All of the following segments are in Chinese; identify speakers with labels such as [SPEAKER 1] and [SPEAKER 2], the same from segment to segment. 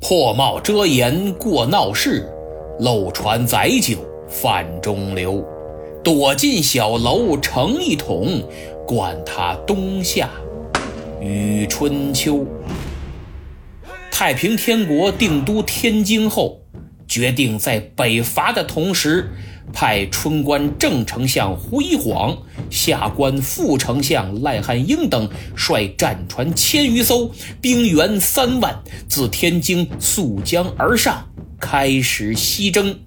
[SPEAKER 1] 破帽遮颜过闹市，漏船载酒泛中流。躲进小楼成一统，管他冬夏与春秋。太平天国定都天津后，决定在北伐的同时，派春官正丞相胡一晃、下官副丞相赖汉英等率战船千余艘，兵员三万，自天津溯江而上，开始西征。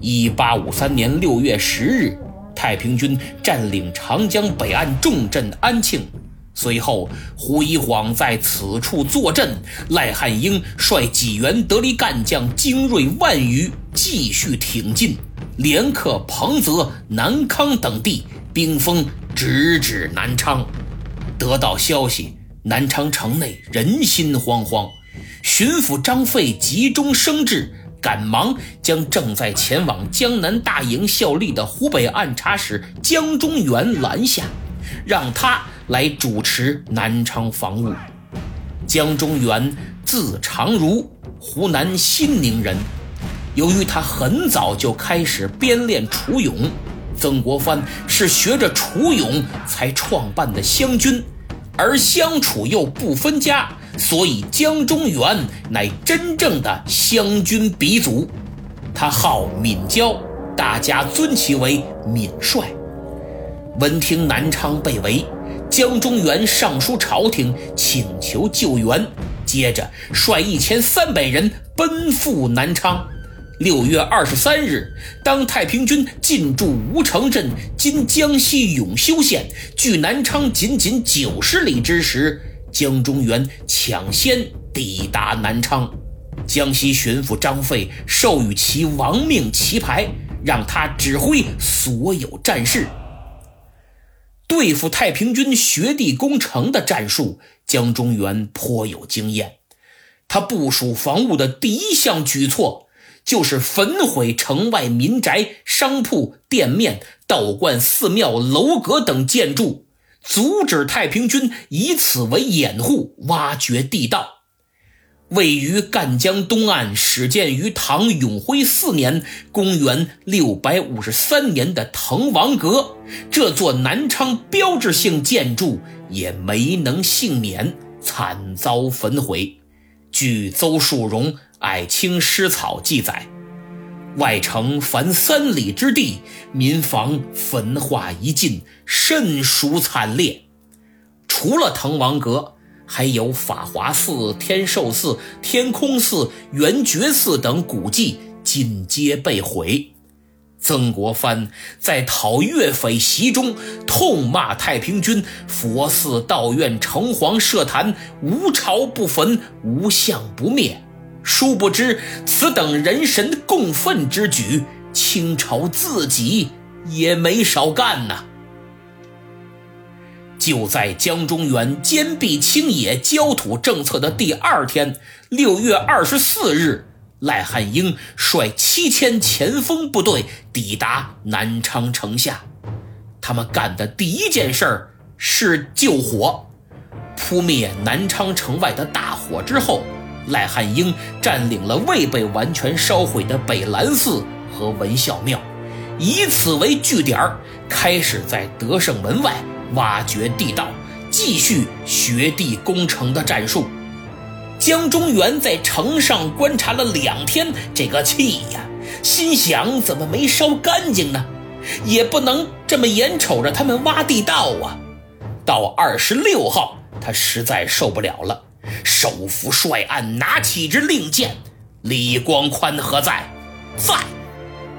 [SPEAKER 1] 一八五三年六月十日，太平军占领长江北岸重镇安庆。随后，胡一晃在此处坐镇，赖汉英率几员得力干将精锐万余，继续挺进，连克彭泽、南康等地，兵锋直指南昌。得到消息，南昌城内人心惶惶，巡抚张费急中生智。赶忙将正在前往江南大营效力的湖北按察使江中源拦下，让他来主持南昌防务。江中源字长如，湖南新宁人。由于他很早就开始编练楚勇，曾国藩是学着楚勇才创办的湘军，而湘楚又不分家。所以江中源乃真正的湘军鼻祖，他号闵交，大家尊其为闵帅。闻听南昌被围，江中源上书朝廷请求救援，接着率一千三百人奔赴南昌。六月二十三日，当太平军进驻吴城镇（今江西永修县），距南昌仅仅九十里之时。江中源抢先抵达南昌，江西巡抚张费授予其亡命旗牌，让他指挥所有战事。对付太平军学地攻城的战术，江中源颇有经验。他部署防务的第一项举措，就是焚毁城外民宅、商铺、店面、道观、寺庙、楼阁等建筑。阻止太平军以此为掩护，挖掘地道。位于赣江东岸、始建于唐永徽四年（公元653年）的滕王阁，这座南昌标志性建筑也没能幸免，惨遭焚毁。据邹树荣《矮青诗草》记载。外城凡三里之地，民房焚化一尽，甚属惨烈。除了滕王阁，还有法华寺、天寿寺、天空寺、圆觉寺等古迹尽皆被毁。曾国藩在讨岳匪檄中痛骂太平军：佛寺、道院、城隍、社坛，无朝不焚，无相不灭。殊不知，此等人神共愤之举，清朝自己也没少干呐。就在江中源坚壁清野、焦土政策的第二天，六月二十四日，赖汉英率七千前锋部队抵达南昌城下。他们干的第一件事儿是救火，扑灭南昌城外的大火之后。赖汉英占领了未被完全烧毁的北兰寺和文孝庙，以此为据点开始在德胜门外挖掘地道，继续学地攻城的战术。江中源在城上观察了两天，这个气呀，心想怎么没烧干净呢？也不能这么眼瞅着他们挖地道啊！到二十六号，他实在受不了了。手扶帅案拿起一支令箭，李光宽何在？在。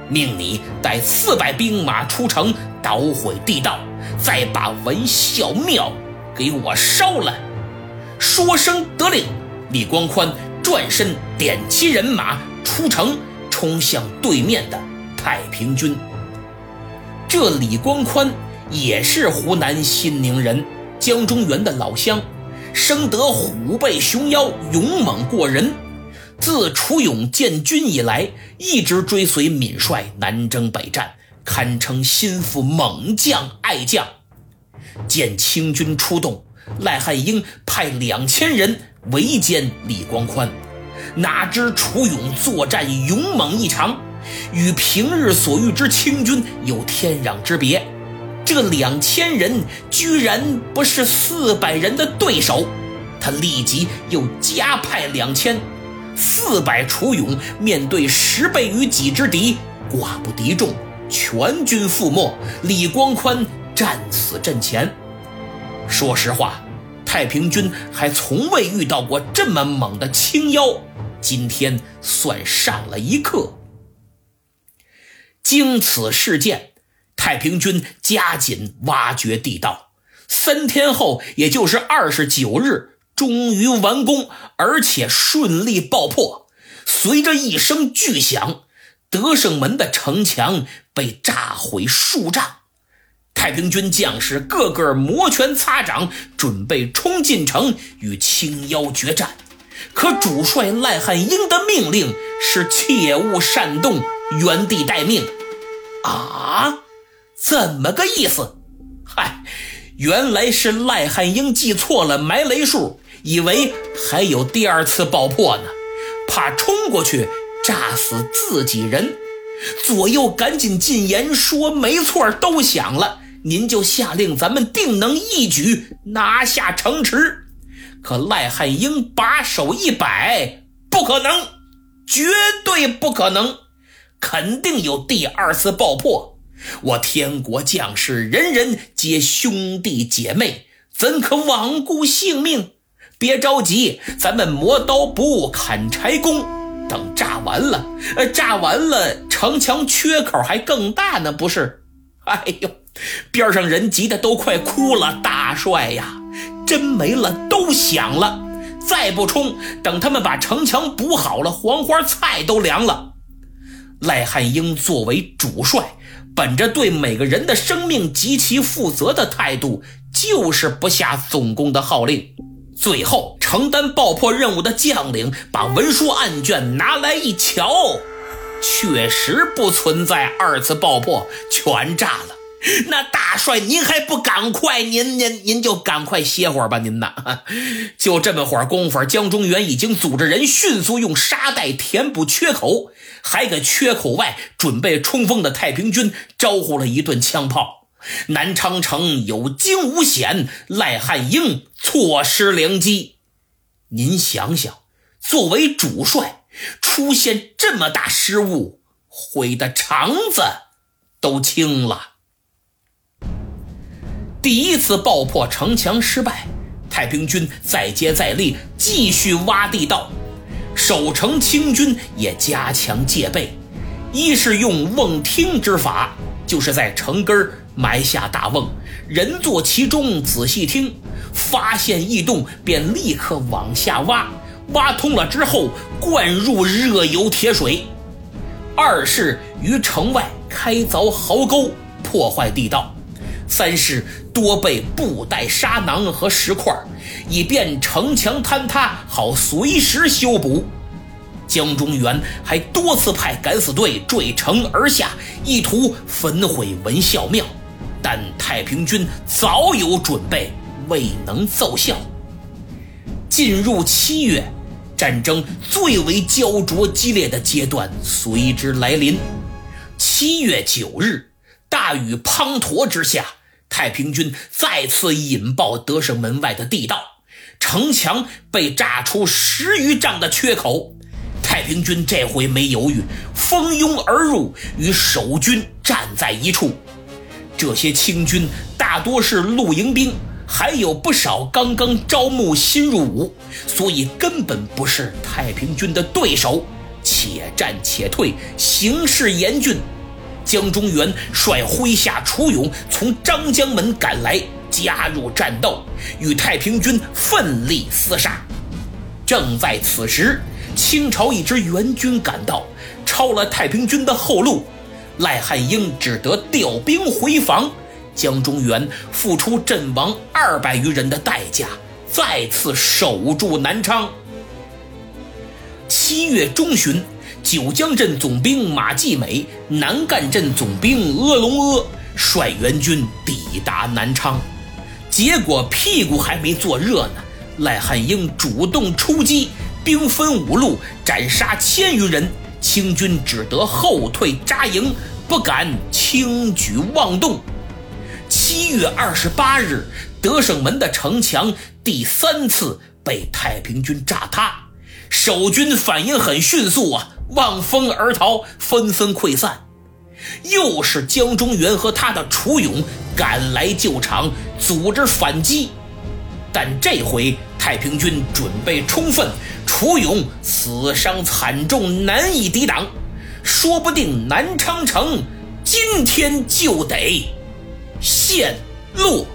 [SPEAKER 1] 命你带四百兵马出城捣毁地道，再把文孝庙给我烧了。说声得令，李光宽转身点齐人马出城，冲向对面的太平军。这李光宽也是湖南新宁人，江中源的老乡。生得虎背熊腰，勇猛过人。自楚勇建军以来，一直追随闵帅南征北战，堪称心腹猛将、爱将。见清军出动，赖汉英派两千人围歼李光宽，哪知楚勇作战勇猛异常，与平日所遇之清军有天壤之别。这两千人居然不是四百人的对手，他立即又加派两千，四百楚勇面对十倍于己之敌，寡不敌众，全军覆没。李光宽战死阵前。说实话，太平军还从未遇到过这么猛的青妖，今天算上了一课。经此事件。太平军加紧挖掘地道，三天后，也就是二十九日，终于完工，而且顺利爆破。随着一声巨响，德胜门的城墙被炸毁数丈。太平军将士个个摩拳擦掌，准备冲进城与青妖决战。可主帅赖汉英的命令是切勿擅动，原地待命。啊！怎么个意思？嗨，原来是赖汉英记错了埋雷数，以为还有第二次爆破呢，怕冲过去炸死自己人。左右赶紧进言说：“没错，都响了，您就下令，咱们定能一举拿下城池。”可赖汉英把手一摆：“不可能，绝对不可能，肯定有第二次爆破。”我天国将士人人皆兄弟姐妹，怎可罔顾性命？别着急，咱们磨刀不误砍柴工，等炸完了，呃，炸完了，城墙缺口还更大呢，不是？哎呦，边上人急得都快哭了。大帅呀，真没了，都响了，再不冲，等他们把城墙补好了，黄花菜都凉了。赖汉英作为主帅。本着对每个人的生命极其负责的态度，就是不下总攻的号令。最后，承担爆破任务的将领把文书案卷拿来一瞧，确实不存在二次爆破，全炸了。那大帅，您还不赶快？您您您就赶快歇会儿吧，您呐。就这么会儿功夫，江中原已经组织人迅速用沙袋填补缺口，还给缺口外准备冲锋的太平军招呼了一顿枪炮。南昌城有惊无险，赖汉英错失良机。您想想，作为主帅，出现这么大失误，悔的肠子都青了。第一次爆破城墙失败，太平军再接再厉，继续挖地道。守城清军也加强戒备，一是用瓮听之法，就是在城根埋下大瓮，人坐其中仔细听，发现异动便立刻往下挖，挖通了之后灌入热油铁水；二是于城外开凿壕沟，破坏地道。三是多备布袋沙囊和石块，以便城墙坍塌好随时修补。江中原还多次派敢死队坠城而下，意图焚毁文孝庙，但太平军早有准备，未能奏效。进入七月，战争最为焦灼激烈的阶段随之来临。七月九日，大雨滂沱之下。太平军再次引爆德胜门外的地道，城墙被炸出十余丈的缺口。太平军这回没犹豫，蜂拥而入，与守军站在一处。这些清军大多是露营兵，还有不少刚刚招募新入伍，所以根本不是太平军的对手。且战且退，形势严峻。江中原率麾下楚勇从张江门赶来，加入战斗，与太平军奋力厮杀。正在此时，清朝一支援军赶到，抄了太平军的后路。赖汉英只得调兵回防。江中原付出阵亡二百余人的代价，再次守住南昌。七月中旬。九江镇总兵马继美、南赣镇总兵阿龙阿率援军抵达南昌，结果屁股还没坐热呢，赖汉英主动出击，兵分五路，斩杀千余人，清军只得后退扎营，不敢轻举妄动。七月二十八日，德胜门的城墙第三次被太平军炸塌，守军反应很迅速啊，望风而逃，纷纷溃散。又是江中元和他的楚勇赶来救场，组织反击，但这回太平军准备充分，楚勇死伤惨重，难以抵挡，说不定南昌城今天就得陷落。